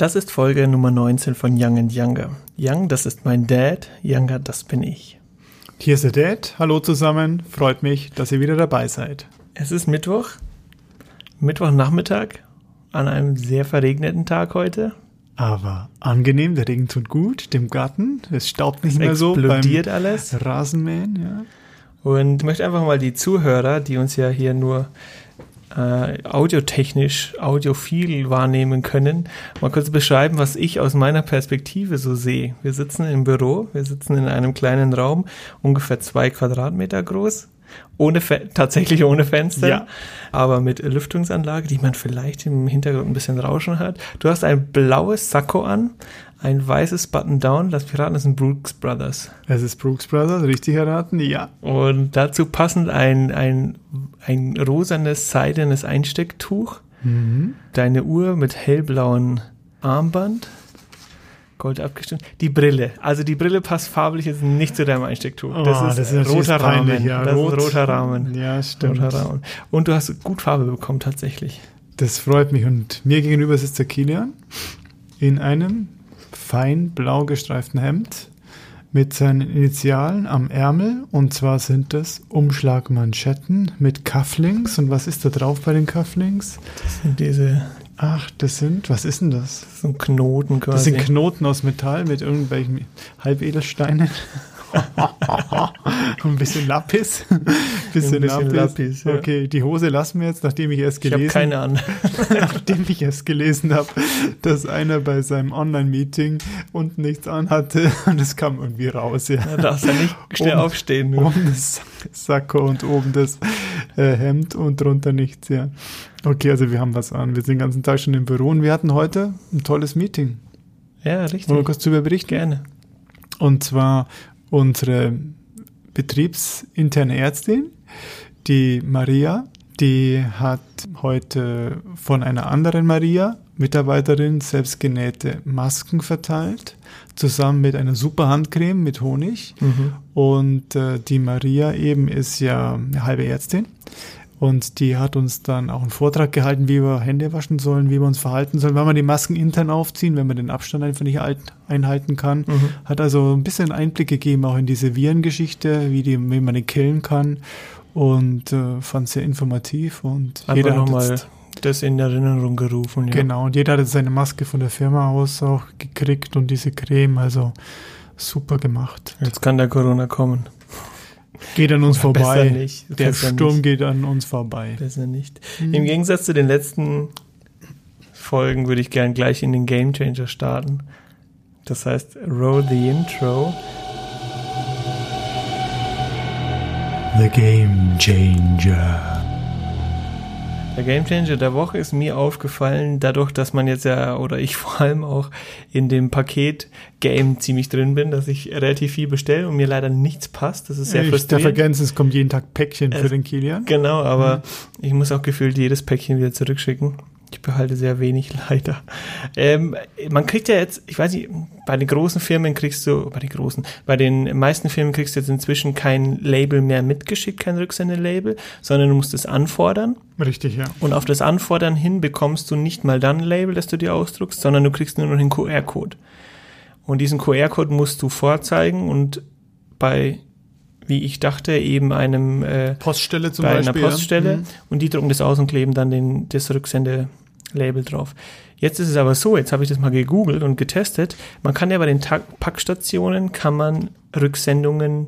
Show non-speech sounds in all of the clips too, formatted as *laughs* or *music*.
Das ist Folge Nummer 19 von Young and Younger. Young, das ist mein Dad, Younger, das bin ich. Hier ist der Dad. Hallo zusammen. Freut mich, dass ihr wieder dabei seid. Es ist Mittwoch, Mittwochnachmittag, an einem sehr verregneten Tag heute. Aber angenehm, der Regen tut gut, dem Garten. Es staubt nicht Es mehr so explodiert alles. Rasenmähen. Ja. Und ich möchte einfach mal die Zuhörer, die uns ja hier nur äh, audiotechnisch, audiophil wahrnehmen können, mal kurz beschreiben, was ich aus meiner Perspektive so sehe. Wir sitzen im Büro, wir sitzen in einem kleinen Raum, ungefähr zwei Quadratmeter groß. Ohne Fe tatsächlich ohne Fenster, Ja. aber mit Lüftungsanlage, die man vielleicht im Hintergrund ein bisschen Rauschen hört. Du hast ein blaues Sakko an, ein weißes Button-Down. Lass mich raten, das sind Brooks Brothers. Es ist Brooks Brothers, richtig erraten? Ja. Und dazu passend ein, ein, ein rosanes, seidenes Einstecktuch. Mhm. Deine Uhr mit hellblauem Armband. Gold abgestimmt. Die Brille. Also die Brille passt farblich jetzt nicht zu deinem Einstecktuch. Oh, das ist natürlich roter peinlich, Rahmen. Ja. Das Rot. ist roter Rahmen. Ja, stimmt. Roter Rahmen. Und du hast gut Farbe bekommen tatsächlich. Das freut mich. Und mir gegenüber sitzt der Kilian in einem fein blau gestreiften Hemd mit seinen Initialen am Ärmel. Und zwar sind das Umschlagmanschetten mit Cufflinks. Und was ist da drauf bei den Cufflinks? Das sind diese Ach, das sind, was ist denn das? das sind Knoten quasi. Das sind Knoten aus Metall mit irgendwelchen Halbedelsteinen. *laughs* *laughs* Ein bisschen Lapis. bisschen, bisschen Lapis, ja. Okay, die Hose lassen wir jetzt, nachdem ich erst ich habe gelesen keine an. *laughs* nachdem ich erst gelesen habe, dass einer bei seinem Online-Meeting unten nichts anhatte und es kam irgendwie raus, ja. Da darfst du nicht schnell Um- aufstehen. Du. Oben das Sakko und oben das äh, Hemd und drunter nichts, ja. Okay, also wir haben was an. Wir sind den ganzen Tag schon im Büro und wir hatten heute ein tolles Meeting. Ja, Wollen wir richtig. kurz darüber berichten? Gerne. Und zwar unsere betriebsinterne Ärztin, die Maria, die hat heute von einer anderen Maria, Mitarbeiterin, selbstgenähte Masken verteilt, zusammen mit einer super Handcreme mit Honig. Mhm. Und äh, die Maria eben ist ja eine halbe Ärztin. Und die hat uns dann auch einen Vortrag gehalten, wie wir Hände waschen sollen, wie wir uns verhalten sollen, wenn wir die Masken intern aufziehen, wenn man den Abstand einfach nicht alt- einhalten kann. Mhm. Hat also ein bisschen Einblick gegeben auch in diese Virengeschichte, wie, die, wie man die killen kann. Und äh, fand es sehr informativ. Und Einfach jeder hat nochmal das in Erinnerung gerufen. Ja. genau, und jeder hat seine Maske von der Firma aus auch gekriegt und diese Creme, also super gemacht. Jetzt kann der Corona kommen. Geht an uns Oder vorbei. besser nicht. Der Besser Sturm nicht. geht an uns vorbei. Besser nicht. Mhm. Im Gegensatz zu den letzten Folgen würde ich gern gleich in den Game Changer starten. Das heißt, roll the intro. The Game Changer. Der Game Changer der Woche ist mir aufgefallen, dadurch, dass man jetzt ja, oder ich *laughs* vor allem auch in dem Paket-Game ziemlich drin bin, dass ich relativ viel bestelle und mir leider nichts passt. Das ist sehr ich frustrierend. ergänzen, es kommt jeden Tag Päckchen für Es- den Kilian. Genau, aber Mhm. ich muss auch gefühlt jedes Päckchen wieder zurückschicken. Ich behalte sehr wenig, *laughs* leider. Ähm, man kriegt ja jetzt, ich weiß nicht, bei den großen Firmen kriegst du, bei den großen, bei den meisten Firmen kriegst du jetzt inzwischen kein Label mehr mitgeschickt, kein Rücksendelabel, sondern du musst es anfordern. Richtig, ja. Und auf das Anfordern hin bekommst du nicht mal dann ein Label, das du dir ausdruckst, sondern du kriegst nur noch den QR-Code. Und diesen QR-Code musst du vorzeigen und bei, wie ich dachte, eben einem äh, Poststelle zum bei Beispiel. einer ja. Poststelle Mhm. und die drucken das aus und kleben dann den, das Rücksende-Label drauf. Jetzt ist es aber so, jetzt habe ich das mal gegoogelt und getestet, man kann ja bei den Ta Packstationen, kann man Rücksendungen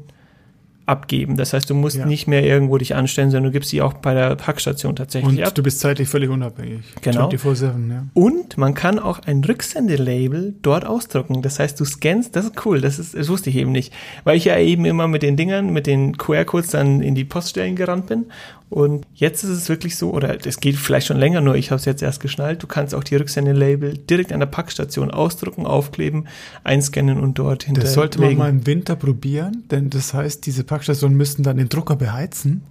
abgeben. Das heißt, du musst Ja. nicht mehr irgendwo dich anstellen, sondern du gibst sie auch bei der Packstation tatsächlich Und ab. du bist zeitlich völlig unabhängig. Genau. 24-7, ja. Und man kann auch ein Rücksendelabel dort ausdrucken. Das heißt, du scannst, das ist cool, das, ist, das wusste ich eben nicht. Weil ich ja eben immer mit den Dingern, mit den QR-Codes dann in die Poststellen gerannt bin. Und jetzt ist es wirklich so, oder das geht vielleicht schon länger, nur ich habe es jetzt erst geschnallt, du kannst auch die Rücksendelabel direkt an der Packstation ausdrucken, aufkleben, einscannen und dort hinterlegen. Das sollte man mal im Winter probieren, denn das heißt, diese Packstationen müssten dann den Drucker beheizen.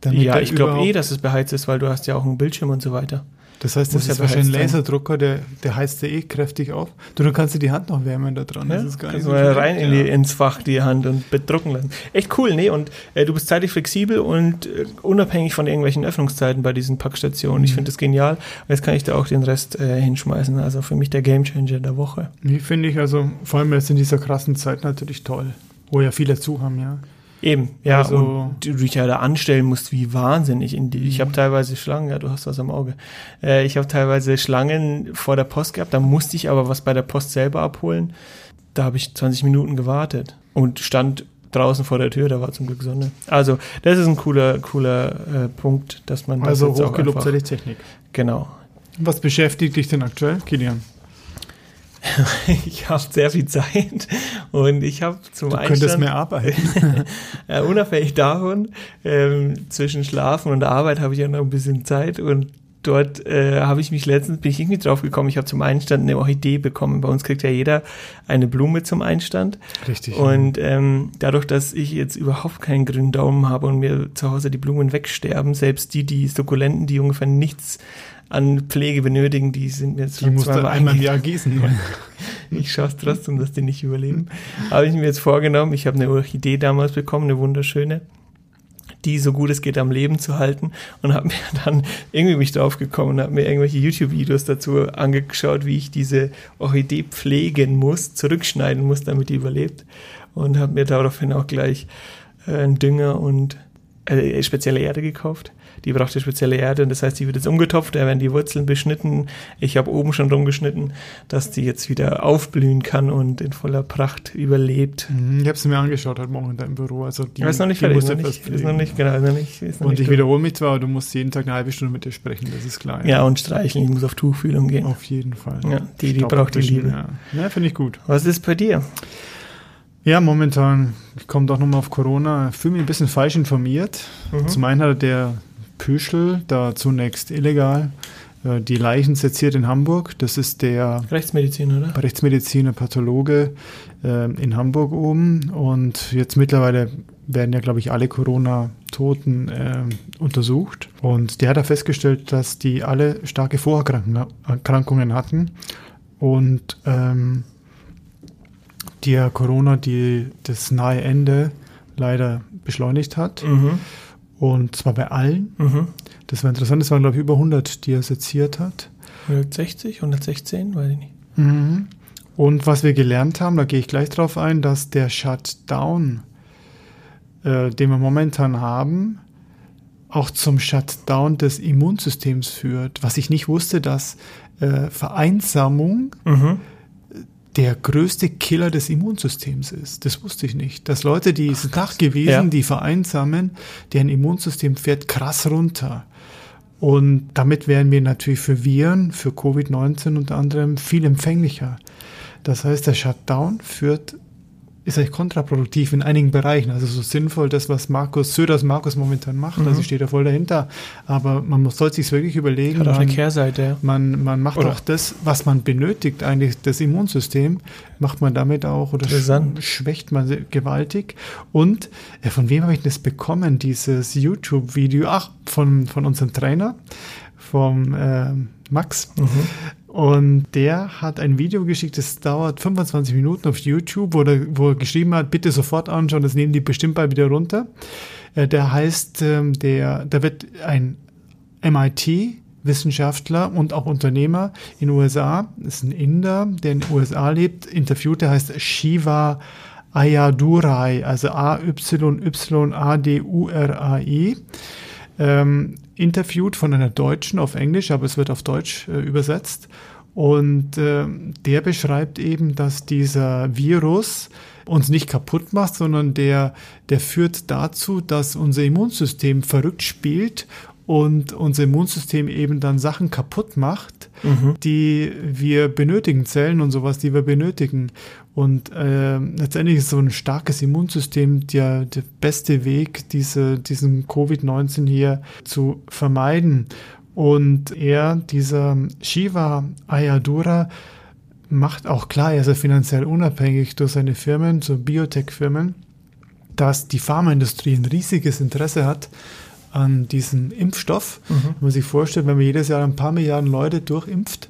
Damit Ja, ich glaube eh, dass es beheizt ist, weil du hast ja auch einen Bildschirm und so weiter. Das heißt, das Muss ja ist wahrscheinlich ein. Laserdrucker, der, der heizt ja eh kräftig auf. Du, dann kannst du die Hand noch wärmen da dran. Ja, das ist gar nicht so du mal rein in die, ins Fach die Hand und bedrucken lassen. Echt cool, nee, und äh, du bist zeitlich flexibel und äh, unabhängig von irgendwelchen Öffnungszeiten bei diesen Packstationen. Ich Mhm. finde das genial. Und jetzt kann ich da auch den Rest äh, hinschmeißen. Also für mich der Gamechanger der Woche. Nee, finde ich, also vor allem jetzt in dieser krassen Zeit natürlich toll. Wo ja viele zu haben, ja. Eben, ja, Also- und du dich ja da anstellen musst, wie wahnsinnig. In die, ich habe teilweise Schlangen, ja, du hast was am Auge. Äh, ich habe teilweise Schlangen vor der Post gehabt, da musste ich aber was bei der Post selber abholen. Da habe ich 20 Minuten gewartet und stand draußen vor der Tür, da war zum Glück Sonne. Also, das ist ein cooler, cooler äh, Punkt, dass man das Also jetzt auch hochgelobt sei einfach, die Technik. Genau. Was beschäftigt dich denn aktuell, Kilian? *laughs* Ich habe sehr viel Zeit und ich habe zum Du könntest Einstand- mehr arbeiten. *laughs* Ja, unabhängig davon, ähm, zwischen Schlafen und Arbeit habe ich ja noch ein bisschen Zeit und dort äh, habe ich mich letztens, bin ich irgendwie drauf gekommen, ich habe zum Einstand eine Orchidee bekommen. Bei uns kriegt ja jeder eine Blume zum Einstand. Richtig. Und ähm, dadurch, dass ich jetzt überhaupt keinen grünen Daumen habe und mir zu Hause die Blumen wegsterben, selbst die, die Sukkulenten, die ungefähr nichts an Pflege benötigen, die sind mir jetzt die musst du einmal im Jahr gießen. *laughs* ich schaue es trotzdem, dass die nicht überleben. Habe ich mir jetzt vorgenommen, ich habe eine Orchidee damals bekommen, eine wunderschöne, die so gut es geht am Leben zu halten und habe mir dann irgendwie mich drauf gekommen und habe mir irgendwelche YouTube-Videos dazu angeschaut, wie ich diese Orchidee pflegen muss, zurückschneiden muss, damit die überlebt und habe mir daraufhin auch gleich äh, einen Dünger und äh, spezielle Erde gekauft. Die brauchte spezielle Erde und das heißt, die wird jetzt umgetopft, da werden die Wurzeln beschnitten. Ich habe oben schon rumgeschnitten, dass die jetzt wieder aufblühen kann und in voller Pracht überlebt. Mhm, Ich habe es mir angeschaut heute Morgen in deinem Büro. Also die, Ja, ist noch nicht fertig, ist noch nicht, ist noch nicht, genau, ist noch nicht, ist noch Und nicht ich durch. wiederhole mich zwar, aber du musst jeden Tag eine halbe Stunde mit dir sprechen, das ist klar. Ja, und streicheln, ich muss auf Tuchfühlung gehen. Auf jeden Fall. Ja, die, die braucht die Liebe. Ja, ja finde ich gut. Was ist bei dir? Ja, momentan, ich komme doch nochmal auf Corona, fühle mich ein bisschen falsch informiert. Mhm. Zum einen hatte der Püschel da zunächst illegal äh, die Leichen seziert in Hamburg. Das ist der Rechtsmedizin, oder? Rechtsmediziner, Pathologe äh, in Hamburg oben. Und jetzt mittlerweile werden ja, glaube ich, alle Corona-Toten äh, untersucht. Und der hat da festgestellt, dass die alle starke Vorerkrankungen hatten. Und ähm, der Corona die das nahe Ende leider beschleunigt hat. Mhm. Und zwar bei allen. Mhm. Das war interessant, es waren, glaube ich, über 100, die er seziert hat. 160, 116, weiß ich nicht. Mhm. Und was wir gelernt haben, da gehe ich gleich drauf ein, dass der Shutdown, äh, den wir momentan haben, auch zum Shutdown des Immunsystems führt. Was ich nicht wusste, dass äh, Vereinsamung Mhm. Der größte Killer des Immunsystems ist. Das wusste ich nicht. Dass Leute, die es ist nachgewiesen, Ja. die vereinsamen, deren Immunsystem fährt krass runter. Und damit wären wir natürlich für Viren, für Covid-19 unter anderem viel empfänglicher. Das heißt, der Shutdown führt, ist eigentlich kontraproduktiv in einigen Bereichen. Also so sinnvoll, das, was Markus, Söders Markus momentan macht, Mhm. also ich stehe da voll dahinter. Aber man muss, sollte sich wirklich überlegen, Hat auch eine man- Kehrseite, ja. man, man macht Oder- auch das, was man benötigt, eigentlich das Immunsystem, macht man damit auch oder schwächt man gewaltig. Und äh, von wem habe ich das bekommen? Dieses YouTube-Video, ach, von, von unserem Trainer, vom ähm, Max. Mhm. Und der hat ein Video geschickt, das dauert 25 Minuten auf YouTube, wo er, wo er geschrieben hat, bitte sofort anschauen, das nehmen die bestimmt bald wieder runter. Äh, Der heißt, ähm, der, da wird ein MIT-Wissenschaftler und auch Unternehmer in den USA, das ist ein Inder, der in den USA lebt, interviewt, der heißt Shiva Ayadurai, also A-Y-Y-A-D-U-R-A-I ähm, interviewt von einer Deutschen auf Englisch, aber es wird auf Deutsch äh, übersetzt. Und ähm, der beschreibt eben, dass dieser Virus uns nicht kaputt macht, sondern der, der führt dazu, dass unser Immunsystem verrückt spielt und unser Immunsystem eben dann Sachen kaputt macht, Mhm. die wir benötigen, Zellen und sowas, die wir benötigen. Und ähm, letztendlich ist so ein starkes Immunsystem der, der beste Weg, diese, diesen Covid-19 hier zu vermeiden. Und er, dieser Shiva Ayadura, macht auch klar, er ist ja finanziell unabhängig durch seine Firmen, so Biotech-Firmen, dass die Pharmaindustrie ein riesiges Interesse hat, an diesem Impfstoff. Mhm. Wenn man sich vorstellt, wenn man jedes Jahr ein paar Milliarden Leute durchimpft,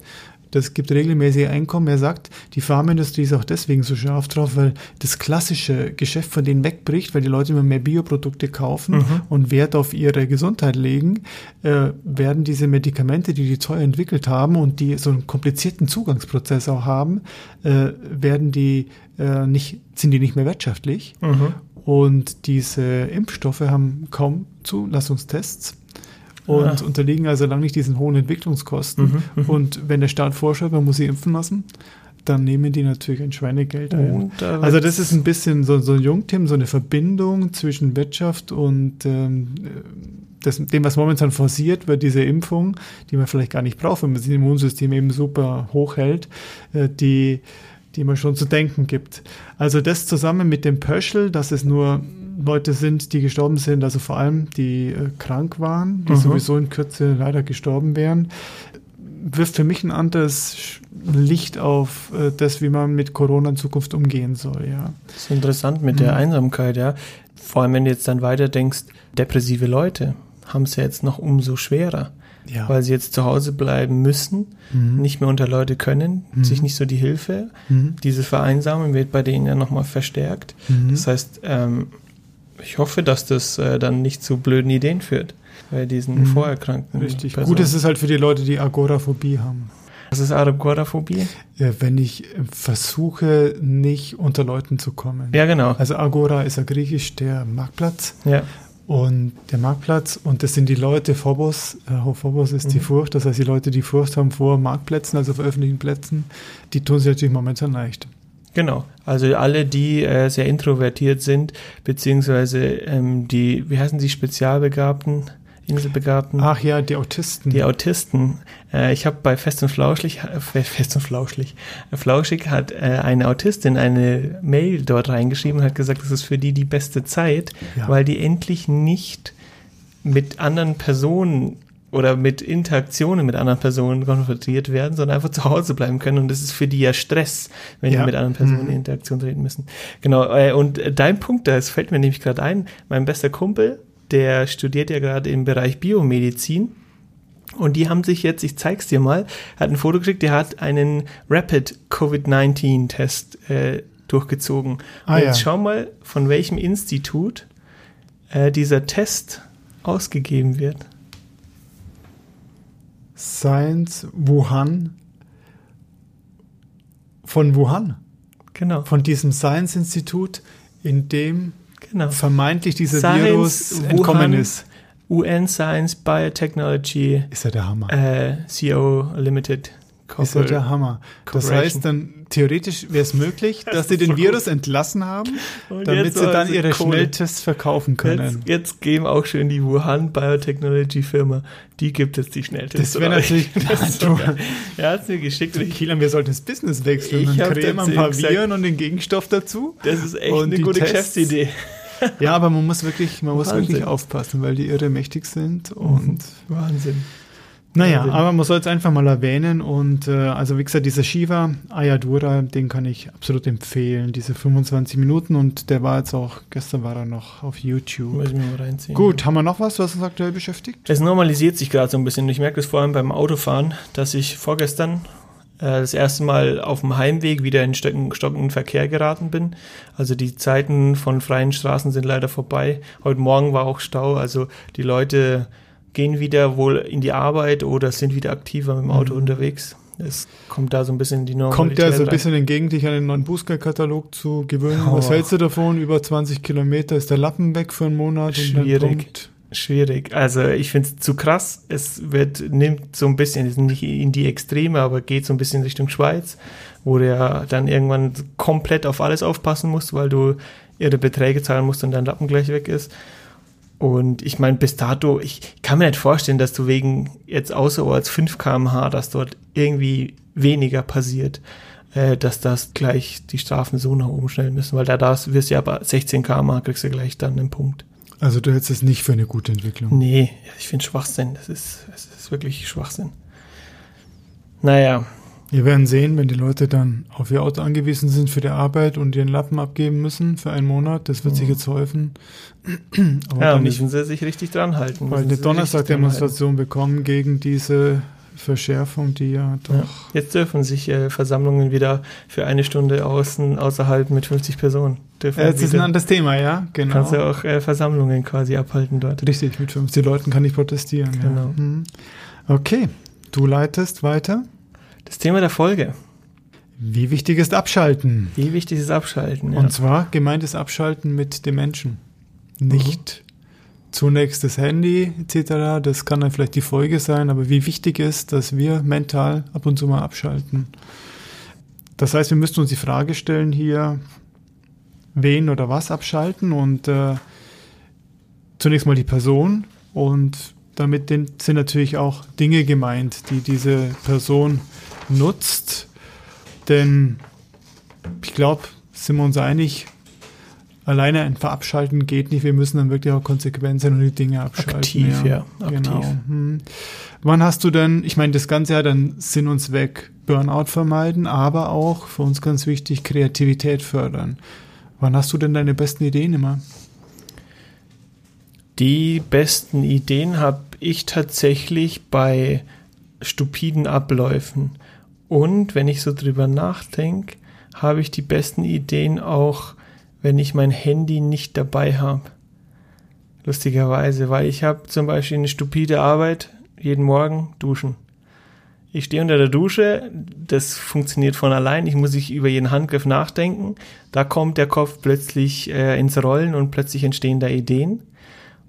das gibt regelmäßige Einkommen. Er sagt, die Pharmaindustrie ist auch deswegen so scharf drauf, weil das klassische Geschäft von denen wegbricht, weil die Leute immer mehr Bioprodukte kaufen mhm. und Wert auf ihre Gesundheit legen, äh, werden diese Medikamente, die die teuer entwickelt haben und die so einen komplizierten Zugangsprozess auch haben, äh, werden die äh, nicht, sind die nicht mehr wirtschaftlich. Mhm. Und diese Impfstoffe haben kaum Zulassungstests und ja. unterliegen also lang nicht diesen hohen Entwicklungskosten. Mhm, mhm, und wenn der Staat vorschreibt, man muss sie impfen lassen, dann nehmen die natürlich ein Schweinegeld ein. also das ist ein bisschen so, so ein Jungtim, so eine Verbindung zwischen Wirtschaft und ähm, das, dem, was momentan forciert wird, diese Impfung, die man vielleicht gar nicht braucht, wenn man das Immunsystem eben super hoch hält, äh, die, die man schon zu denken gibt. Also das zusammen mit dem Pöschel, dass es nur Leute sind, die gestorben sind, also vor allem die äh, krank waren, die mhm. sowieso in Kürze leider gestorben wären, wirft für mich ein anderes Licht auf äh, das, wie man mit Corona in Zukunft umgehen soll, ja. Das ist interessant mit mhm. der Einsamkeit, ja. Vor allem, wenn du jetzt dann weiter denkst, depressive Leute haben es ja jetzt noch umso schwerer. Ja. weil sie jetzt zu Hause bleiben müssen, mhm. nicht mehr unter Leute können, mhm. sich nicht so die Hilfe. Mhm. Diese Vereinsamung wird bei denen ja nochmal verstärkt. Mhm. Das heißt, ähm, ich hoffe, dass das äh, dann nicht zu blöden Ideen führt bei diesen mhm. Vorerkrankten. Richtig. Personen. Gut ist es halt für die Leute, die Agoraphobie haben. Was ist Agoraphobie? Ja, wenn ich versuche, nicht unter Leuten zu kommen. Ja, genau. Also Agora ist ja griechisch der Marktplatz. Ja. Und der Marktplatz, und das sind die Leute, Phobos, äh, Phobos ist mhm. die Furcht, das heißt, die Leute, die Furcht haben vor Marktplätzen, also vor öffentlichen Plätzen, die tun sich natürlich momentan leicht. Genau, also alle, die äh, sehr introvertiert sind, beziehungsweise ähm, die, wie heißen sie, Spezialbegabten, Inselbegabten? Ach ja, die Autisten. Die Autisten. Äh, ich habe bei Fest und Flauschig, Fest und Flauschig, äh, Flauschig hat äh, eine Autistin eine Mail dort reingeschrieben und hat gesagt, das ist für die die beste Zeit, ja. weil die endlich nicht mit anderen Personen oder mit Interaktionen mit anderen Personen konfrontiert werden, sondern einfach zu Hause bleiben können. Und das ist für die ja Stress, wenn ja. die mit anderen Personen mhm. in Interaktion treten müssen. Genau. Äh, und dein Punkt, das fällt mir nämlich gerade ein. Mein bester Kumpel, der studiert ja gerade im Bereich Biomedizin. Und die haben sich jetzt, ich zeig's dir mal, hat ein Foto geschickt, der hat einen Rapid Covid-19-Test äh, durchgezogen. Ah, und jetzt ja. schau mal, von welchem Institut äh, dieser Test ausgegeben wird. Science Wuhan von Wuhan. Genau. Von diesem Science-Institut, in dem genau. vermeintlich dieser Science Virus Wuhan, entkommen ist. UN Science Biotechnology. Ist ja der Hammer. Äh, CO Limited ist ja der Hammer. Das heißt dann, theoretisch wäre es möglich, *laughs* dass sie den Virus entlassen haben, *laughs* damit sie dann ihre Kohle. Schnelltests verkaufen können. Jetzt, jetzt, geben auch schön die Wuhan Biotechnology Firma, die gibt jetzt die Schnelltests. Das wäre natürlich, *laughs* das du, er hat es mir geschickt. So, Kielan, wir sollten das Business wechseln. Ich dann kriegen ein paar gesagt, Viren und den Gegenstoff dazu. Das ist echt eine gute Tests. Geschäftsidee. *laughs* Ja, aber man muss wirklich, man muss wirklich aufpassen, weil die irre mächtig sind und Wahnsinn. Naja, aber man soll es einfach mal erwähnen und äh, also wie gesagt, dieser Shiva Ayadura, den kann ich absolut empfehlen, diese 25 Minuten und der war jetzt auch, gestern war er noch auf YouTube. Muss ich mir mal reinziehen. Gut, haben wir noch was, was uns aktuell beschäftigt? Es normalisiert sich gerade so ein bisschen. Ich merke das vor allem beim Autofahren, dass ich vorgestern das erste Mal auf dem Heimweg wieder in stockenden Verkehr geraten bin. Also die Zeiten von freien Straßen sind leider vorbei. Heute Morgen war auch Stau, also die Leute gehen wieder wohl in die Arbeit oder sind wieder aktiver mit dem Auto mhm. unterwegs. Es kommt da so ein bisschen in die Normalität Kommt der so ein bisschen entgegen, dich an den neuen Bußgeldkatalog zu gewöhnen? Oh. Was hältst du davon? Über 20 Kilometer ist der Lappen weg für einen Monat? Schwierig. Schwierig. Also ich finde es zu krass. Es wird, nimmt so ein bisschen, nicht in die Extreme, aber geht so ein bisschen Richtung Schweiz, wo du ja dann irgendwann komplett auf alles aufpassen musst, weil du ihre Beträge zahlen musst und dein Lappen gleich weg ist. Und ich meine, bis dato, ich kann mir nicht vorstellen, dass du wegen jetzt außerorts 5 kmh, dass dort irgendwie weniger passiert, äh, dass das gleich die Strafen so nach oben schnellen müssen, weil da darfst, wirst du ja aber 16 kmh, kriegst du gleich dann einen Punkt. Also du hältst es nicht für eine gute Entwicklung? Nee, ich finde Schwachsinn. Das ist, das ist wirklich Schwachsinn. Naja, Wir werden sehen, wenn die Leute dann auf ihr Auto angewiesen sind für die Arbeit und ihren Lappen abgeben müssen für einen Monat. Das wird sich jetzt häufen. Aber ja, müssen sie sich richtig dran halten. Weil eine Donnerstag-Demonstration bekommen gegen diese Verschärfung, die ja doch. Ja. Jetzt dürfen sich äh, Versammlungen wieder für eine Stunde außen, außerhalb mit 50 Personen. Dürfen Jetzt ist ein anderes Thema, ja, genau. Kannst du auch äh, Versammlungen quasi abhalten dort. Richtig, mit 50 Leuten kann ich protestieren. Genau. Ja. Mhm. Okay, du leitest weiter. Das Thema der Folge. Wie wichtig ist Abschalten? Wie wichtig ist Abschalten? Ja. Und zwar gemeintes Abschalten mit dem Menschen. Nicht mhm. Zunächst das Handy etc. Das kann dann vielleicht die Folge sein, aber wie wichtig ist, dass wir mental ab und zu mal abschalten. Das heißt, wir müssten uns die Frage stellen hier, wen oder was abschalten und äh, zunächst mal die Person und damit sind natürlich auch Dinge gemeint, die diese Person nutzt. Denn ich glaube, sind wir uns einig, alleine ein Verabschalten geht nicht. Wir müssen dann wirklich auch konsequent sein und die Dinge abschalten. Aktiv, ja. ja genau. Hm. Wann hast du denn, ich meine, das Ganze ja dann Sinn und Zweck Burnout vermeiden, aber auch für uns ganz wichtig Kreativität fördern. Wann hast du denn deine besten Ideen immer? Die besten Ideen habe ich tatsächlich bei stupiden Abläufen. Und wenn ich so drüber nachdenke, habe ich die besten Ideen auch, wenn ich mein Handy nicht dabei habe. Lustigerweise, weil ich habe zum Beispiel eine stupide Arbeit, jeden Morgen duschen. Ich stehe unter der Dusche, das funktioniert von allein, ich muss nicht über jeden Handgriff nachdenken. Da kommt der Kopf plötzlich äh, ins Rollen und plötzlich entstehen da Ideen.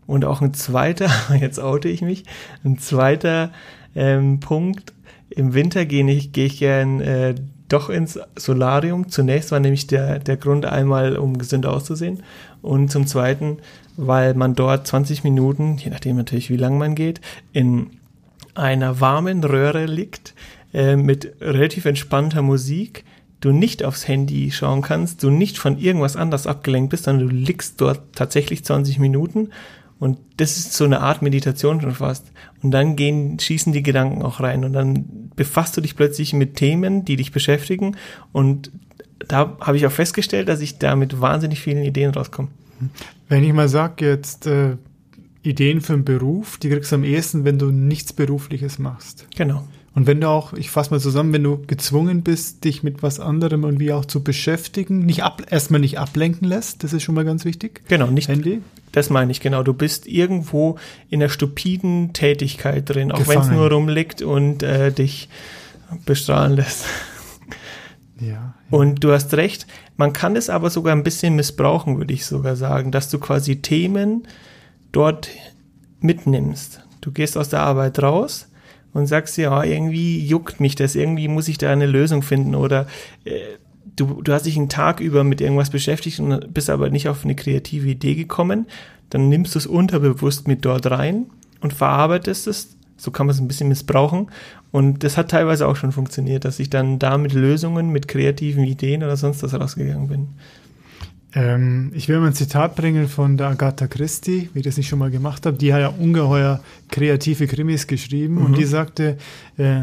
Und auch ein zweiter, *laughs* jetzt oute ich mich, ein zweiter ähm, Punkt, im Winter gehe ich, gehe ich gern äh, doch ins Solarium. Zunächst war nämlich der, der Grund einmal, um gesünder auszusehen. Und zum Zweiten, weil man dort 20 Minuten, je nachdem natürlich wie lang man geht, in einer warmen Röhre liegt, äh, mit relativ entspannter Musik, du nicht aufs Handy schauen kannst, du nicht von irgendwas anders abgelenkt bist, sondern du liegst dort tatsächlich 20 Minuten und das ist so eine Art Meditation schon fast. Und dann gehen, schießen die Gedanken auch rein. Und dann befasst du dich plötzlich mit Themen, die dich beschäftigen. Und da habe ich auch festgestellt, dass ich da mit wahnsinnig vielen Ideen rauskomme. Wenn ich mal sage jetzt äh, Ideen für einen Beruf, die kriegst du am ehesten, wenn du nichts Berufliches machst. Genau. Und wenn du auch, ich fasse mal zusammen, wenn du gezwungen bist, dich mit was anderem irgendwie auch zu beschäftigen, nicht ab, erstmal nicht ablenken lässt, das ist schon mal ganz wichtig. Genau, nicht. Handy. Das meine ich, genau. Du bist irgendwo in der stupiden Tätigkeit drin, auch wenn es nur rumliegt und äh, dich bestrahlen lässt. *laughs* Ja, ja. Und du hast recht, man kann es aber sogar ein bisschen missbrauchen, würde ich sogar sagen, dass du quasi Themen dort mitnimmst. Du gehst aus der Arbeit raus und sagst ja, irgendwie juckt mich das, irgendwie muss ich da eine Lösung finden oder äh, du, du hast dich einen Tag über mit irgendwas beschäftigt und bist aber nicht auf eine kreative Idee gekommen, dann nimmst du es unterbewusst mit dort rein und verarbeitest es. So kann man es ein bisschen missbrauchen. Und das hat teilweise auch schon funktioniert, dass ich dann da mit Lösungen, mit kreativen Ideen oder sonst was rausgegangen bin. Ähm, ich will mal ein Zitat bringen von der Agatha Christie, wie ich das nicht schon mal gemacht habe. Die hat ja ungeheuer kreative Krimis geschrieben mhm. und die sagte, äh,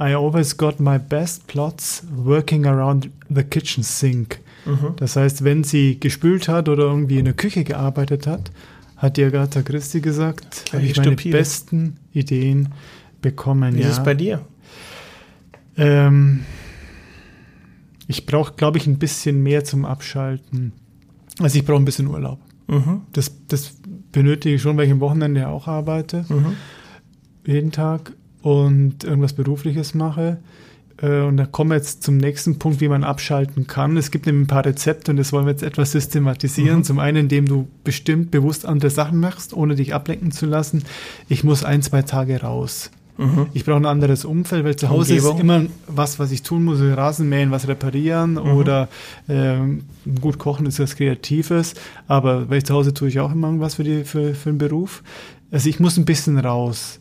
I always got my best plots working around the kitchen sink. Mhm. Das heißt, wenn sie gespült hat oder irgendwie in der Küche gearbeitet hat, hat die Agatha Christie gesagt, habe ich meine stupide. besten Ideen bekommen. Wie ja. ist es bei dir? Ähm, ich brauche, glaube ich, ein bisschen mehr zum Abschalten. Also ich brauche ein bisschen Urlaub. Mhm. Das, das benötige ich schon, weil ich am Wochenende auch arbeite. Mhm. Jeden Tag und irgendwas Berufliches mache. Äh, und da kommen wir jetzt zum nächsten Punkt, wie man abschalten kann. Es gibt nämlich ein paar Rezepte und das wollen wir jetzt etwas systematisieren. Mhm. Zum einen, indem du bestimmt bewusst andere Sachen machst, ohne dich ablenken zu lassen. Ich muss ein, zwei Tage raus. Mhm. Ich brauche ein anderes Umfeld, weil zu Hause Umgebung. ist immer was, was ich tun muss, Rasenmähen, was reparieren mhm. oder ähm, gut kochen ist was Kreatives, aber weil ich zu Hause tue ich auch immer irgendwas für, die, für, für den Beruf. Also ich muss ein bisschen raus.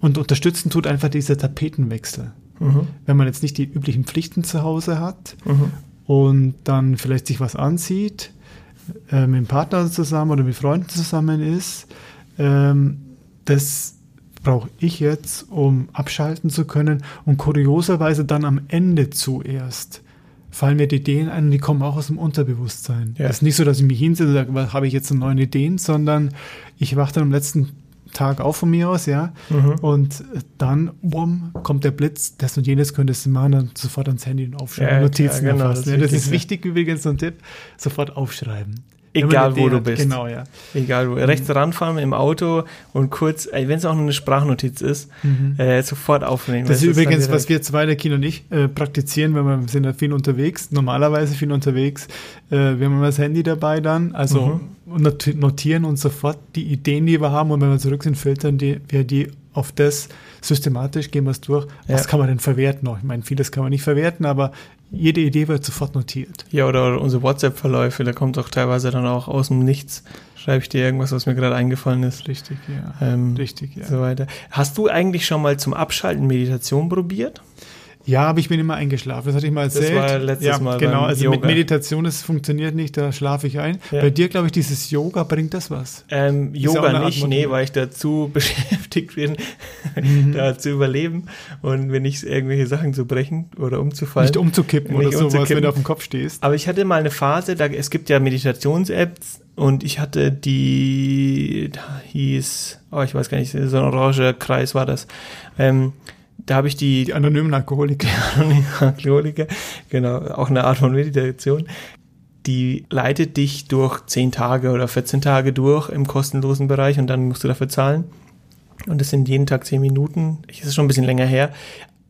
Und unterstützen tut einfach dieser Tapetenwechsel. Mhm. Wenn man jetzt nicht die üblichen Pflichten zu Hause hat mhm. und dann vielleicht sich was anzieht, äh, mit dem Partner zusammen oder mit Freunden zusammen ist, ähm, das brauche ich jetzt, um abschalten zu können? Und kurioserweise dann am Ende zuerst fallen mir die Ideen ein, die kommen auch aus dem Unterbewusstsein. Ja. Es ist nicht so, dass ich mich hinsetze und sage, was habe ich jetzt eine neue Ideen, sondern ich wache dann am letzten Tag auf von mir aus, ja. Mhm. Und dann, bumm, kommt der Blitz, das und jenes könntest du machen, dann sofort ans Handy und aufschreiben, Ja, Notizen klar, genau, erfassen. das ja, ist das ist wichtig, wichtig übrigens, so ein Tipp, sofort aufschreiben. Egal, wo du bist. Genau, ja. Egal, wo. Rechts ranfahren im Auto und kurz, wenn es auch nur eine Sprachnotiz ist, äh, sofort aufnehmen. Mhm. Das ist übrigens, was wir zwei, der Kino und ich, äh, praktizieren, wenn wir sind ja viel unterwegs, normalerweise viel unterwegs. Äh, wir haben immer das Handy dabei dann, also not notieren uns sofort die Ideen, die wir haben und wenn wir zurück sind, filtern die, wir die auf das systematisch, gehen wir es durch. Was Ja. kann man denn verwerten noch? Ich meine, vieles kann man nicht verwerten, aber jede Idee wird sofort notiert. Ja, oder unsere WhatsApp-Verläufe, da kommt auch teilweise dann auch aus dem Nichts, schreibe ich dir irgendwas, was mir gerade eingefallen ist. Richtig, ja. Ähm, Richtig, ja. So weiter. Hast du eigentlich schon mal zum Abschalten Meditation probiert? Ja, aber ich bin immer eingeschlafen. Das hatte ich mal Das erzählt. war letztes ja, Mal Genau, beim also mit Yoga. Meditation, das funktioniert nicht, da schlafe ich ein. Ja. Bei dir, glaube ich, dieses Yoga bringt das was. Ähm, ja Yoga nicht, nee, Motivation. weil ich dazu *laughs* beschäftigt bin, Mhm. da zu überleben und wenn nicht irgendwelche Sachen zu brechen oder umzufallen. Nicht umzukippen Nicht oder sowas, umzukippen. wenn du auf dem Kopf stehst. Aber ich hatte mal eine Phase, da es gibt ja Meditations-Apps und ich hatte die, da hieß, oh, ich weiß gar nicht, so ein orange Kreis war das. Ähm, da habe ich die, Die anonymen Alkoholiker. *laughs* Alkoholiker, genau, auch eine Art von Meditation. Die leitet dich durch 10 Tage oder 14 Tage durch im kostenlosen Bereich und dann musst du dafür zahlen. Und das sind jeden Tag 10 Minuten. Das ist schon ein bisschen länger her.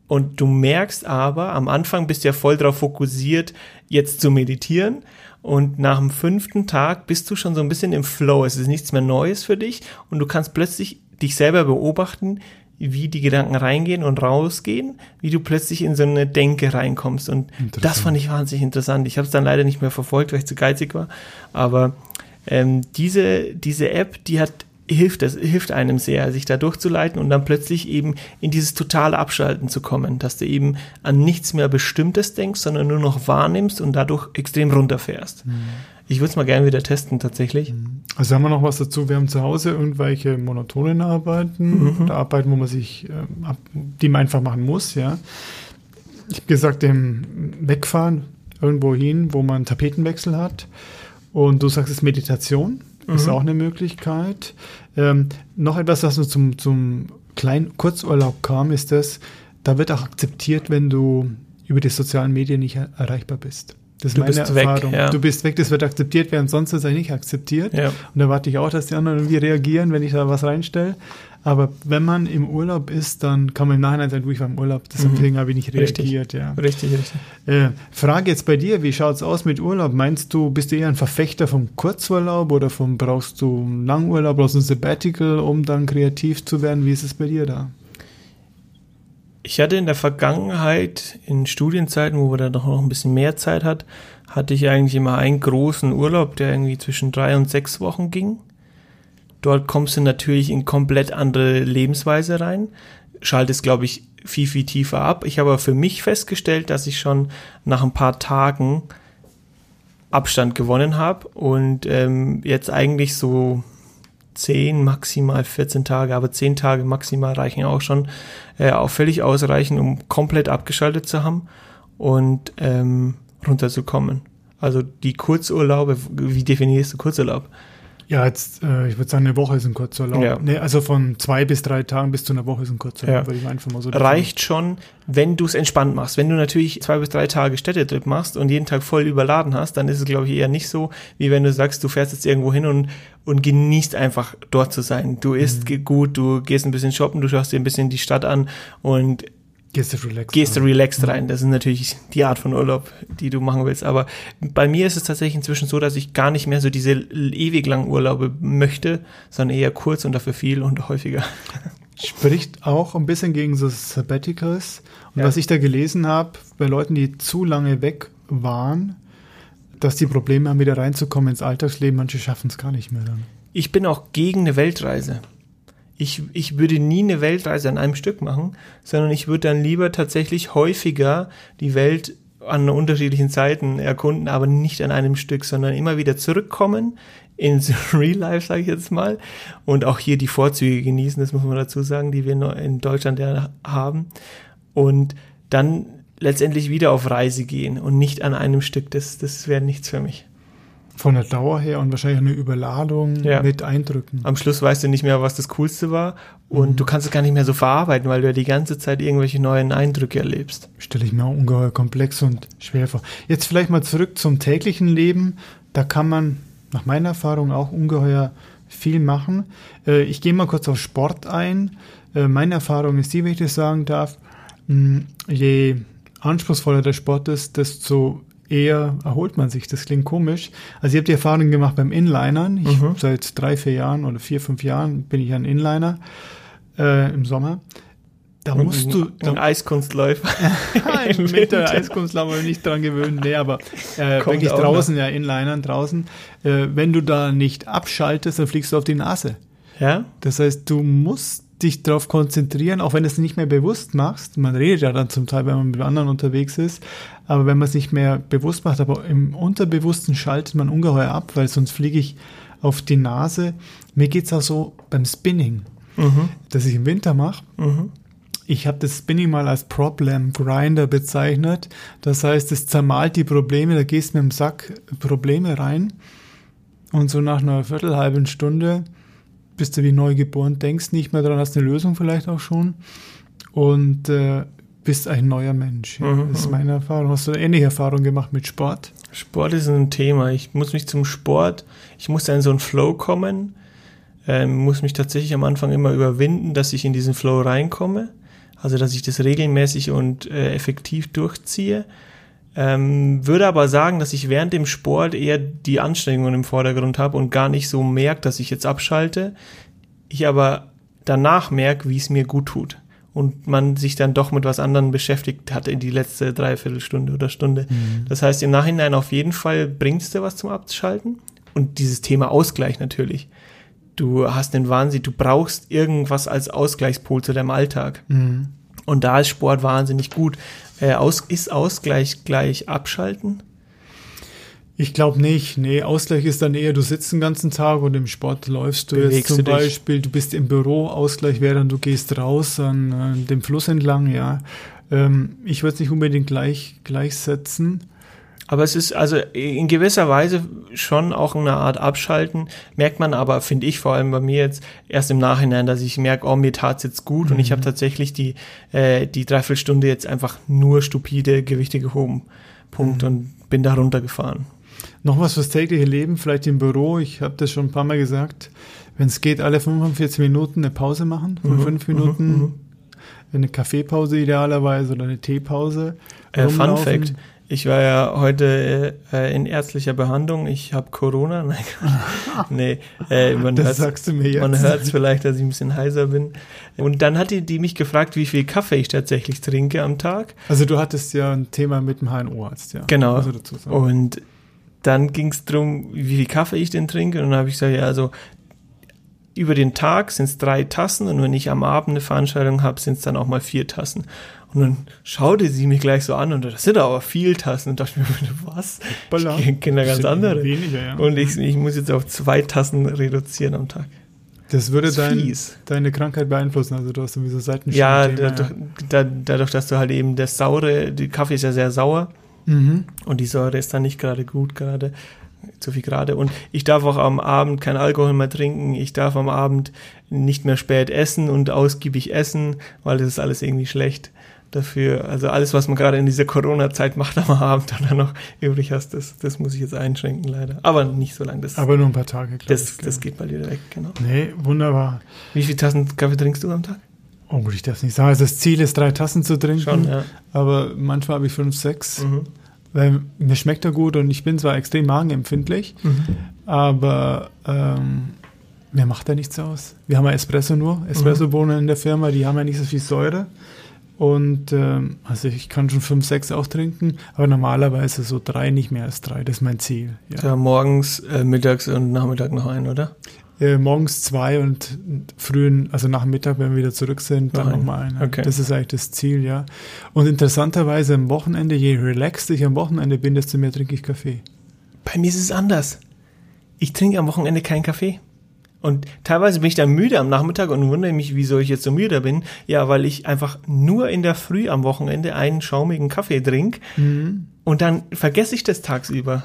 Und du merkst aber, am Anfang bist du ja voll darauf fokussiert, jetzt zu meditieren. Und nach dem fünften Tag bist du schon so ein bisschen im Flow. Es ist nichts mehr Neues für dich. Und du kannst plötzlich dich selber beobachten, wie die Gedanken reingehen und rausgehen, wie du plötzlich in so eine Denke reinkommst. Und das fand ich wahnsinnig interessant. Ich habe es dann leider nicht mehr verfolgt, weil ich zu geizig war. Aber ähm, diese, diese App, die hat hilft es hilft einem sehr, sich da durchzuleiten und dann plötzlich eben in dieses totale Abschalten zu kommen, dass du eben an nichts mehr Bestimmtes denkst, sondern nur noch wahrnimmst und dadurch extrem runterfährst. Ich würde es mal gerne wieder testen, tatsächlich. Also haben wir noch was dazu. Wir haben zu Hause irgendwelche monotonen Arbeiten Mhm. Arbeiten, wo man sich, ähm, die man einfach machen muss, ja. Ich habe gesagt, dem Wegfahren irgendwo hin, wo man einen Tapetenwechsel hat. Und du sagst, es ist Meditation. Ist Mhm. auch eine Möglichkeit. Ähm, noch etwas, was uns zum, zum kleinen Kurzurlaub kam, ist das, da wird auch akzeptiert, wenn du über die sozialen Medien nicht er erreichbar bist. Das ist Du meine bist weg, Erfahrung. ja. Du bist weg, das wird akzeptiert werden, sonst ist es nicht akzeptiert. Ja. Und da warte ich auch, dass die anderen irgendwie reagieren, wenn ich da was reinstelle. Aber wenn man im Urlaub ist, dann kann man im Nachhinein sagen, du, ich war im Urlaub, deswegen habe ich nicht Mhm. Richtig. reagiert. Ja. Richtig, richtig. Äh, Frage jetzt bei dir, wie schaut's aus mit Urlaub? Meinst du, bist du eher ein Verfechter vom Kurzurlaub oder vom brauchst du einen Langurlaub, brauchst du ein Sabbatical, um dann kreativ zu werden? Wie ist es bei dir da? Ich hatte in der Vergangenheit, in Studienzeiten, wo man dann doch noch ein bisschen mehr Zeit hat, hatte ich eigentlich immer einen großen Urlaub, der irgendwie zwischen drei und sechs Wochen ging. Dort kommst du natürlich in komplett andere Lebensweise rein, schaltest, glaube ich, viel, viel tiefer ab. Ich habe aber für mich festgestellt, dass ich schon nach ein paar Tagen Abstand gewonnen habe und ähm, jetzt eigentlich so 10, maximal 14 Tage, aber 10 Tage maximal reichen auch schon äh, auch völlig ausreichen, um komplett abgeschaltet zu haben und ähm, runterzukommen. Also die Kurzurlaube, wie definierst du Kurzurlaub? Ja, jetzt, äh, ich würde sagen, eine Woche ist ein Kurzurlaub. Ja. Nee, also von zwei bis drei Tagen bis zu einer Woche ist ein Kurzurlaub, Ja. würde ich einfach mal so Reicht schon, wenn du es entspannt machst. Wenn du natürlich zwei bis drei Tage Städtetrip machst und jeden Tag voll überladen hast, dann ist es, glaube ich, eher nicht so, wie wenn du sagst, du fährst jetzt irgendwo hin und, und genießt einfach dort zu sein. Du isst ge- gut, du gehst ein bisschen shoppen, du schaust dir ein bisschen die Stadt an und Gehst du relaxed. gehst du rein. relaxed rein. Das ist natürlich die Art von Urlaub, die du machen willst. Aber bei mir ist es tatsächlich inzwischen so, dass ich gar nicht mehr so diese ewig langen Urlaube möchte, sondern eher kurz und dafür viel und häufiger. Spricht auch ein bisschen gegen so Sabbaticals. Und Ja. was ich da gelesen habe, bei Leuten, die zu lange weg waren, dass die Probleme haben, wieder reinzukommen ins Alltagsleben. Manche schaffen es gar nicht mehr dann. Ich bin auch gegen eine Weltreise. Ich, ich würde nie eine Weltreise an einem Stück machen, sondern ich würde dann lieber tatsächlich häufiger die Welt an unterschiedlichen Zeiten erkunden, aber nicht an einem Stück, sondern immer wieder zurückkommen ins *laughs* Real Life, sage ich jetzt mal, und auch hier die Vorzüge genießen, das muss man dazu sagen, die wir in Deutschland ja haben. Und dann letztendlich wieder auf Reise gehen und nicht an einem Stück. Das, das wäre nichts für mich. Von der Dauer her und wahrscheinlich eine Überladung ja. mit Eindrücken. Am Schluss weißt du nicht mehr, was das Coolste war und mhm. du kannst es gar nicht mehr so verarbeiten, weil du ja die ganze Zeit irgendwelche neuen Eindrücke erlebst. Stelle ich mir auch ungeheuer komplex und schwer vor. Jetzt vielleicht mal zurück zum täglichen Leben. Da kann man nach meiner Erfahrung auch ungeheuer viel machen. Äh, ich gehe mal kurz auf Sport ein. Äh, meine Erfahrung ist die, wenn ich das sagen darf, je anspruchsvoller der Sport ist, desto eher erholt man sich. Das klingt komisch. Also ihr habt die Erfahrung gemacht beim Inlinern. Ich mhm. seit drei, vier Jahren oder vier, fünf Jahren bin ich ein Inliner äh, im Sommer. Da und musst du. Ein Eiskunstläufer. *laughs* ein Meter Eiskunstläufer nicht dran gewöhnen. Nee, aber äh, wirklich draußen, noch. ja, Inlinern draußen. Äh, wenn du da nicht abschaltest, dann fliegst du auf die Nase. Ja. Das heißt, du musst dich darauf konzentrieren, auch wenn du es nicht mehr bewusst machst. Man redet ja dann zum Teil, wenn man mit anderen unterwegs ist, aber wenn man es nicht mehr bewusst macht, aber im Unterbewussten schaltet man ungeheuer ab, weil sonst fliege ich auf die Nase. Mir geht es auch so beim Spinning, mhm. das ich im Winter mache. Mhm. Ich habe das Spinning mal als Problem Grinder bezeichnet. Das heißt, es zermalt die Probleme, da gehst du mit dem Sack Probleme rein und so nach einer viertelhalben Stunde bist du wie neu geboren, denkst nicht mehr daran, hast eine Lösung vielleicht auch schon und äh, bist ein neuer Mensch. Ja, mhm. Das ist mhm. meine Erfahrung. Hast du eine ähnliche Erfahrung gemacht mit Sport? Sport ist ein Thema. Ich muss mich zum Sport, ich muss da in so einen Flow kommen, ähm, muss mich tatsächlich am Anfang immer überwinden, dass ich in diesen Flow reinkomme. Also, dass ich das regelmäßig und äh, effektiv durchziehe. Ähm, würde aber sagen, dass ich während dem Sport eher die Anstrengungen im Vordergrund habe und gar nicht so merke, dass ich jetzt abschalte. Ich aber danach merke, wie es mir gut tut. Und man sich dann doch mit was anderem beschäftigt hat in die letzte Dreiviertelstunde oder Stunde. Mhm. Das heißt, im Nachhinein auf jeden Fall bringt es dir was zum Abschalten. Und dieses Thema Ausgleich natürlich. Du hast den Wahnsinn, du brauchst irgendwas als Ausgleichspol zu deinem Alltag. Mhm. Und da ist Sport wahnsinnig gut. Äh, aus, ist Ausgleich gleich abschalten? Ich glaube nicht. Nee, Ausgleich ist dann eher, du sitzt den ganzen Tag und im Sport läufst du Bewegst jetzt zum du Beispiel, du bist im Büro, Ausgleich wäre dann, du gehst raus an äh, dem Fluss entlang, ja. Ähm, ich würde es nicht unbedingt gleich, gleichsetzen. Aber es ist also in gewisser Weise schon auch eine Art Abschalten. Merkt man aber, finde ich vor allem bei mir jetzt erst im Nachhinein, dass ich merke, oh, mir tat's jetzt gut mhm. und ich habe mhm. tatsächlich die, äh, die Dreiviertelstunde jetzt einfach nur stupide Gewichte gehoben. Punkt. Mhm. Und bin da runtergefahren. Noch was fürs tägliche Leben, vielleicht im Büro. Ich habe das schon ein paar Mal gesagt. Wenn es geht, alle 45 Minuten eine Pause machen. Von mhm. fünf Minuten. Mhm. mhm. Eine Kaffeepause idealerweise oder eine Teepause. Äh, Fun Fact ich war ja heute äh, in ärztlicher Behandlung. Ich habe Corona. *laughs* Nein, nee, äh, man das jetzt. Man hört es vielleicht, dass ich ein bisschen heiser bin. Und dann hat die, die mich gefragt, wie viel Kaffee ich tatsächlich trinke am Tag. Also du hattest ja ein Thema mit dem HNO-Arzt, ja. Genau. Und dann ging es darum, wie viel Kaffee ich denn trinke. Und dann habe ich gesagt, ja, also über den Tag sind es drei Tassen und wenn ich am Abend eine Veranstaltung habe, sind es dann auch mal vier Tassen. Und dann schaute sie mich gleich so an und das sind aber viel Tassen. Und dachte mir, *laughs* was? Ich kenne da ganz andere. Weniger, ja. Und ich, ich muss jetzt auf zwei Tassen reduzieren am Tag. Das würde das dein, deine Krankheit beeinflussen, also du hast sowieso Seiten. Ja, dadurch, ja. dadurch, dass du halt eben der saure, die Kaffee ist ja sehr sauer mhm. und die Säure ist dann nicht gerade gut gerade zu viel gerade. Und ich darf auch am Abend kein Alkohol mehr trinken. Ich darf am Abend nicht mehr spät essen und ausgiebig essen, weil das ist alles irgendwie schlecht dafür. Also alles, was man gerade in dieser Corona-Zeit macht am Abend und dann noch übrig hast, das, das muss ich jetzt einschränken, leider. Aber nicht so lange. Aber nur ein paar Tage, glaube das, ich. Das geht bald wieder weg, genau. Nee, wunderbar. Wie viele Tassen Kaffee trinkst du am Tag? Oh, ich darf nicht sagen. Also das Ziel ist, drei Tassen zu trinken. Schon, ja. Aber manchmal habe ich fünf, sechs. Mhm. Weil mir schmeckt er gut und ich bin zwar extrem magenempfindlich, mhm. aber ähm, mir macht er nichts aus. Wir haben ja Espresso nur, Espresso-Bohnen in der Firma, die haben ja nicht so viel Säure. Und ähm, also ich kann schon fünf, sechs auch trinken, aber normalerweise so drei, nicht mehr als drei. Das ist mein Ziel. Ja, ja morgens, äh, mittags und Nachmittag noch ein, oder? äh, morgens zwei und frühen, also nach dem Mittag, wenn wir wieder zurück sind, dann nochmal einen. Okay. Das ist eigentlich das Ziel, ja. Und interessanterweise am Wochenende, je relaxed ich am Wochenende bin, desto mehr trinke ich Kaffee. Bei mir ist es anders. Ich trinke am Wochenende keinen Kaffee. Und teilweise bin ich dann müde am Nachmittag und wundere mich, wieso ich jetzt so müde bin. Ja, weil ich einfach nur in der Früh am Wochenende einen schaumigen Kaffee trinke und dann vergesse ich das tagsüber.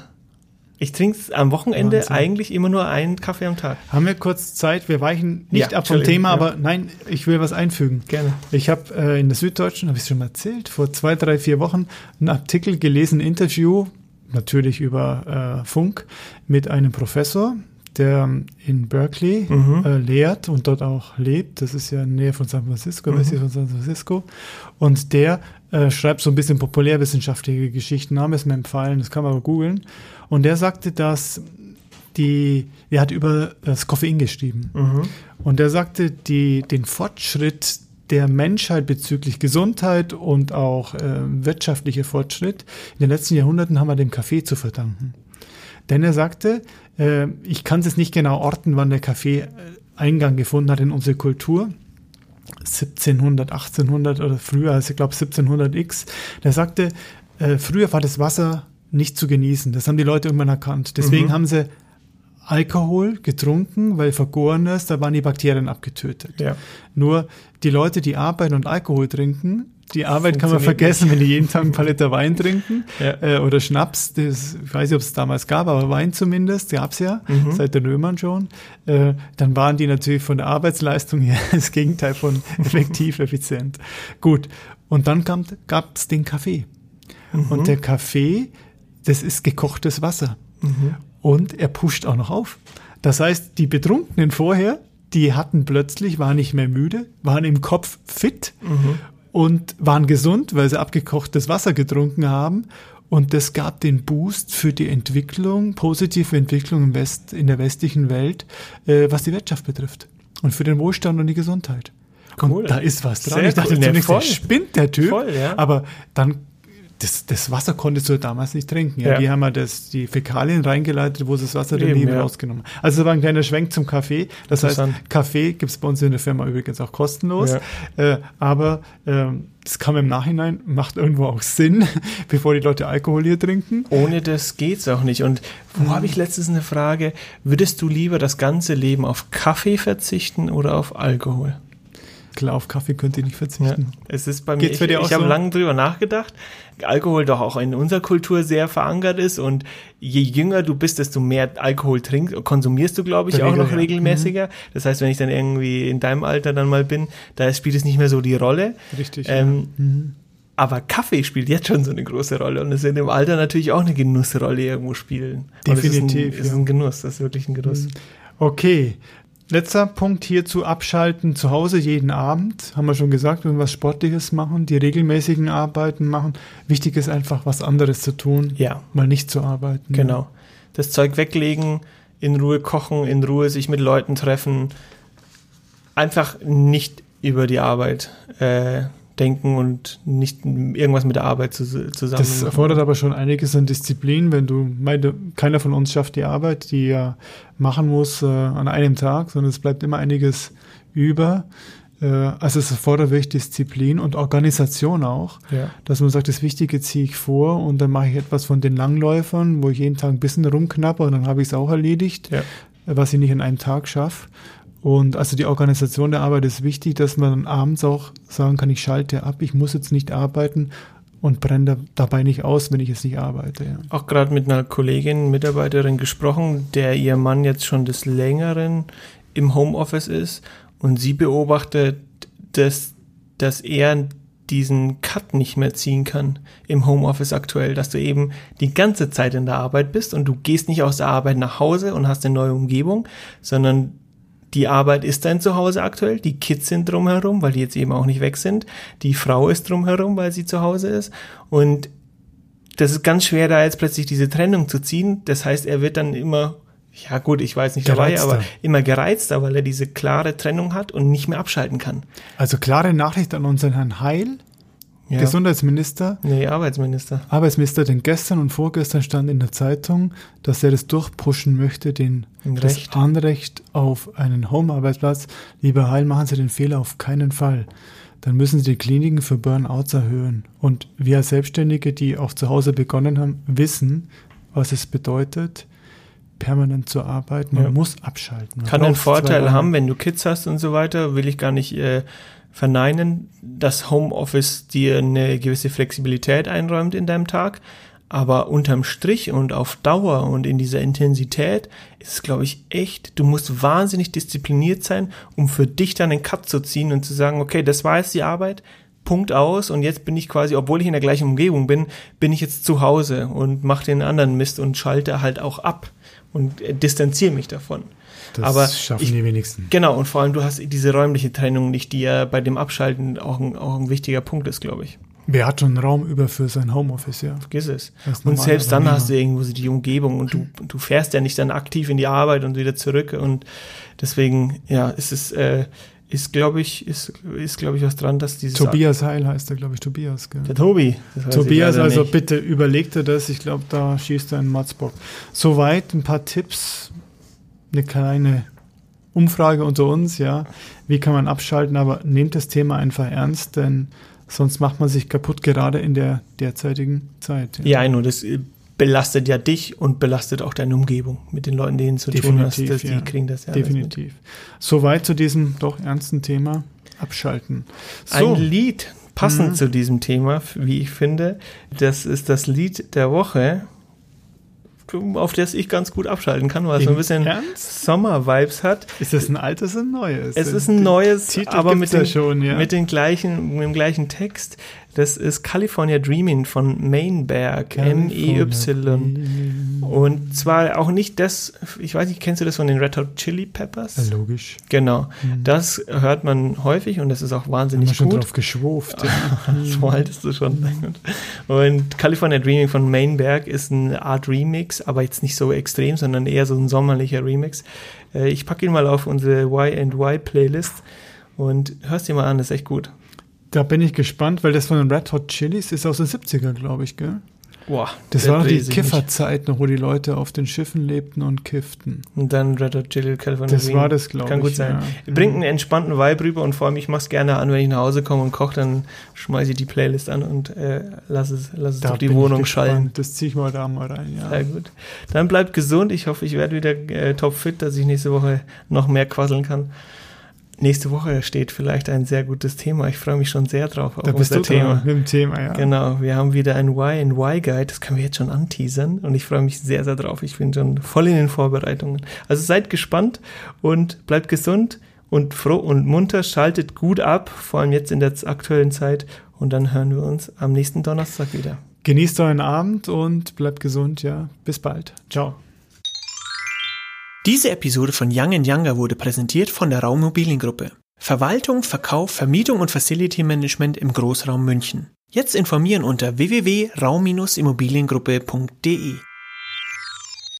Ich trinke am Wochenende Wahnsinn. eigentlich immer nur einen Kaffee am Tag. Haben wir kurz Zeit? Wir weichen nicht Ja, ab vom Thema, ja. aber nein, ich will was einfügen. Gerne. Ich habe äh, in der Süddeutschen, habe ich schon mal erzählt, vor zwei, drei, vier Wochen einen Artikel gelesen, ein Interview, natürlich über äh, Funk, mit einem Professor, der in Berkeley äh, lehrt und dort auch lebt. Das ist ja in der Nähe von San Francisco, westlich von San Francisco. Und der äh, schreibt so ein bisschen populärwissenschaftliche Geschichten, Name ist mir empfallen, das kann man aber googeln. Und der sagte, dass die, er hat über das Koffein geschrieben. Und er sagte, die, den Fortschritt der Menschheit bezüglich Gesundheit und auch äh, wirtschaftlicher Fortschritt in den letzten Jahrhunderten haben wir dem Kaffee zu verdanken. Denn er sagte, äh, ich kann es nicht genau orten, wann der Kaffee äh, Eingang gefunden hat in unsere Kultur. 1700, 1800 oder früher, also ich glaube 1700 X. Der sagte, äh, früher war das Wasser nicht zu genießen. Das haben die Leute irgendwann erkannt. Deswegen haben sie Alkohol getrunken, weil vergorenes, da waren die Bakterien abgetötet. Ja. Nur die Leute, die arbeiten und Alkohol trinken, die Arbeit kann man vergessen, wenn die jeden Tag ein paar Liter Wein trinken Ja. äh, oder Schnaps. Das, ich weiß nicht, ob es damals gab, aber Wein zumindest gab's ja, Mhm. seit den Römern schon. Äh, dann waren die natürlich von der Arbeitsleistung her *laughs* das Gegenteil von *laughs* effektiv, effizient. Gut, und dann gab es den Kaffee. Mhm. Und der Kaffee, das ist gekochtes Wasser. Mhm. Und er pusht auch noch auf. Das heißt, die Betrunkenen vorher, die hatten plötzlich, waren nicht mehr müde, waren im Kopf fit und waren gesund, weil sie abgekochtes Wasser getrunken haben. Und das gab den Boost für die Entwicklung, positive Entwicklung im West, in der westlichen Welt, äh, was die Wirtschaft betrifft. Und für den Wohlstand und die Gesundheit. Cool. Und da ist was dran. Sehr ich dachte cool. Ja, zunächst, der spinnt der Typ. Voll, ja. Aber dann, das, das Wasser konntest du damals nicht trinken. Ja? Ja. Die haben ja das, die Fäkalien reingeleitet, wo sie das Wasser Eben, daneben ja. rausgenommen. Also das war ein kleiner Schwenk zum Kaffee. Das heißt. Kaffee gibt es bei uns in der Firma übrigens auch kostenlos. Äh, aber ähm, das kam im Nachhinein, macht irgendwo auch Sinn, *laughs* bevor die Leute Alkohol hier trinken. Ohne das geht's auch nicht. Und wo habe ich letztens eine Frage? Würdest du lieber das ganze Leben auf Kaffee verzichten oder auf Alkohol? Klar, auf Kaffee könnt ihr nicht Ja. verzichten. Es ist bei mir, Geht's ich, ich habe so? lange drüber nachgedacht. Alkohol doch auch in unserer Kultur sehr verankert ist und je jünger du bist, desto mehr Alkohol trinkst, konsumierst du, glaube ich, Der auch Regel, noch ja. Mhm. regelmäßiger. Das heißt, wenn ich dann irgendwie in deinem Alter dann mal bin, da spielt es nicht mehr so die Rolle. Richtig. Ähm, ja. Mhm. Aber Kaffee spielt jetzt schon so eine große Rolle und es wird im Alter natürlich auch eine Genussrolle irgendwo spielen. Und Definitiv, Es ist ein, es ist ja. ein Genuss, das ist wirklich ein Genuss. Okay. Letzter Punkt hierzu abschalten zu Hause jeden Abend. Haben wir schon gesagt, irgendwas Sportliches machen, die regelmäßigen Arbeiten machen. Wichtig ist einfach, was anderes zu tun, Ja, mal nicht zu arbeiten. genau. Das Zeug weglegen, in Ruhe kochen, in Ruhe sich mit Leuten treffen. Einfach nicht über die Arbeit äh, denken und nicht irgendwas mit der Arbeit zu, zusammen. Das erfordert aber schon einiges an Disziplin, wenn du, meine, keiner von uns schafft die Arbeit, die er machen muss äh, an einem Tag, sondern es bleibt immer einiges über. Äh, also es erfordert wirklich Disziplin und Organisation auch, ja. dass man sagt, das Wichtige ziehe ich vor und dann mache ich etwas von den Langläufern, wo ich jeden Tag ein bisschen rumknappe und dann habe ich es auch erledigt, Ja. was ich nicht in einem Tag schaffe. Und also die Organisation der Arbeit ist wichtig, dass man abends auch sagen kann, ich schalte ab, ich muss jetzt nicht arbeiten und brenne da, dabei nicht aus, wenn ich jetzt nicht arbeite. Ja. Auch gerade mit einer Kollegin, Mitarbeiterin gesprochen, der ihr Mann jetzt schon des Längeren im Homeoffice ist und sie beobachtet, dass, dass er diesen Cut nicht mehr ziehen kann im Homeoffice aktuell, dass du eben die ganze Zeit in der Arbeit bist und du gehst nicht aus der Arbeit nach Hause und hast eine neue Umgebung, sondern die Arbeit ist dein Zuhause aktuell, die Kids sind drumherum, weil die jetzt eben auch nicht weg sind, die Frau ist drumherum, weil sie zu Hause ist und das ist ganz schwer, da jetzt plötzlich diese Trennung zu ziehen. Das heißt, er wird dann immer, ja gut, ich jetzt nicht dabei, aber immer gereizter, weil er diese klare Trennung hat und nicht mehr abschalten kann. Also klare Nachricht an unseren Herrn Heil. Ja. Gesundheitsminister, Nee, Arbeitsminister. Arbeitsminister, denn gestern und vorgestern stand in der Zeitung, dass er das durchpushen möchte, den das Recht. Anrecht auf einen Home-Arbeitsplatz. Lieber Heil, machen Sie den Fehler auf keinen Fall. Dann müssen Sie die Kliniken für Burnouts erhöhen. Und wir als Selbstständige, die auch zu Hause begonnen haben, wissen, was es bedeutet, permanent zu arbeiten. Man Ja. muss abschalten. Man Kann einen Vorteil haben, wenn du Kids hast und so weiter, will ich gar nicht äh, verneinen, dass Homeoffice dir eine gewisse Flexibilität einräumt in deinem Tag. Aber unterm Strich und auf Dauer und in dieser Intensität ist es, glaube ich, echt, du musst wahnsinnig diszipliniert sein, um für dich dann einen Cut zu ziehen und zu sagen, okay, das war jetzt die Arbeit, Punkt aus und jetzt bin ich quasi, obwohl ich in der gleichen Umgebung bin, bin ich jetzt zu Hause und mache den anderen Mist und schalte halt auch ab und äh, distanziere mich davon. Das Aber schaffen ich- die wenigsten. Genau, und vor allem du hast diese räumliche Trennung nicht, die ja bei dem Abschalten auch ein, auch ein wichtiger Punkt ist, glaube ich. Wer hat schon Raum über für sein Homeoffice, ja? Vergiss es. Und selbst dann hast du irgendwo so die Umgebung und du, du fährst ja nicht dann aktiv in die Arbeit und wieder zurück und deswegen, ja, es ist, äh, ist glaube ich, ist, ist glaube ich was dran, dass dieses Tobias Heil heißt er, glaube ich, Tobias. Gell? der Tobi. Tobias, also nicht. bitte überleg dir das. Ich glaube, da schießt er einen Matzbock. Soweit ein paar Tipps, eine kleine Umfrage unter uns, ja. Wie kann man abschalten, aber nehmt das Thema einfach ernst, denn sonst macht man sich kaputt, gerade in der derzeitigen Zeit. Ja, nur das äh, belastet ja dich und belastet auch deine Umgebung mit den Leuten, denen du zu tun hast, Definitiv, dass ja. die kriegen das ja. Definitiv. Soweit zu diesem doch ernsten Thema abschalten. So, Ein Lied passend Mhm. zu diesem Thema, wie ich finde, das ist das Lied der Woche, auf das ich ganz gut abschalten kann, weil es so ein bisschen? Sommer-Vibes hat. ist das ein altes oder ein neues? Es ist ein neues, Titel aber mit, den, schon, ja. mit, den gleichen, mit dem gleichen Text. Das ist California Dreaming von Mainberg, M-E-Y. Und zwar auch nicht das, ich weiß nicht, kennst du das von den Red Hot Chili Peppers? Ja, logisch. Genau, das hört man häufig und das ist auch Haben wir wahnsinnig schon gut. drauf geschwuft. ja. *laughs* so alt ist du schon. Und California Dreaming von Mainberg ist eine Art Remix, aber jetzt nicht so extrem, sondern eher so ein sommerlicher Remix. Äh, Ich packe ihn mal auf unsere Y&Y Playlist und hörst dir mal an, das ist echt gut. Da bin ich gespannt, weil das von den Red Hot Chilis ist aus den 70er, glaube ich, gell? Boah, Das war noch die. Kifferzeit noch, wo die Leute auf den Schiffen lebten und kifften. Und dann Red Hot Chili California Das war das, glaube ich. Kann gut sein. Ja. Bringt einen entspannten Vibe rüber und vor allem, ich mach's gerne an, wenn ich nach Hause komme und koche, dann schmeiße ich die Playlist an und äh, lass es, lass es Da durch die Wohnung schallen. Das ziehe ich mal da mal rein, ja. Sehr gut. Dann bleibt gesund. Ich hoffe, ich werde wieder äh, topfit, dass ich nächste Woche noch mehr quasseln kann. Nächste Woche steht vielleicht ein sehr gutes Thema. Ich freue mich schon sehr drauf auf Da bist unser du Thema. Mit dem Thema, ja. Genau, wir haben wieder ein Y&Y-Guide, das können wir jetzt schon anteasern und ich freue mich sehr, sehr drauf. Ich bin schon voll in den Vorbereitungen. Also seid gespannt und bleibt gesund und froh und munter, schaltet gut ab, vor allem jetzt in der aktuellen Zeit und dann hören wir uns am nächsten Donnerstag wieder. Genießt euren Abend und bleibt gesund, ja. Bis bald. Ciao. Diese Episode von Young Younger wurde präsentiert von der Raummobiliengruppe. Verwaltung, Verkauf, Vermietung und Facility Management im Großraum München. Jetzt informieren unter www.raum-immobiliengruppe.de.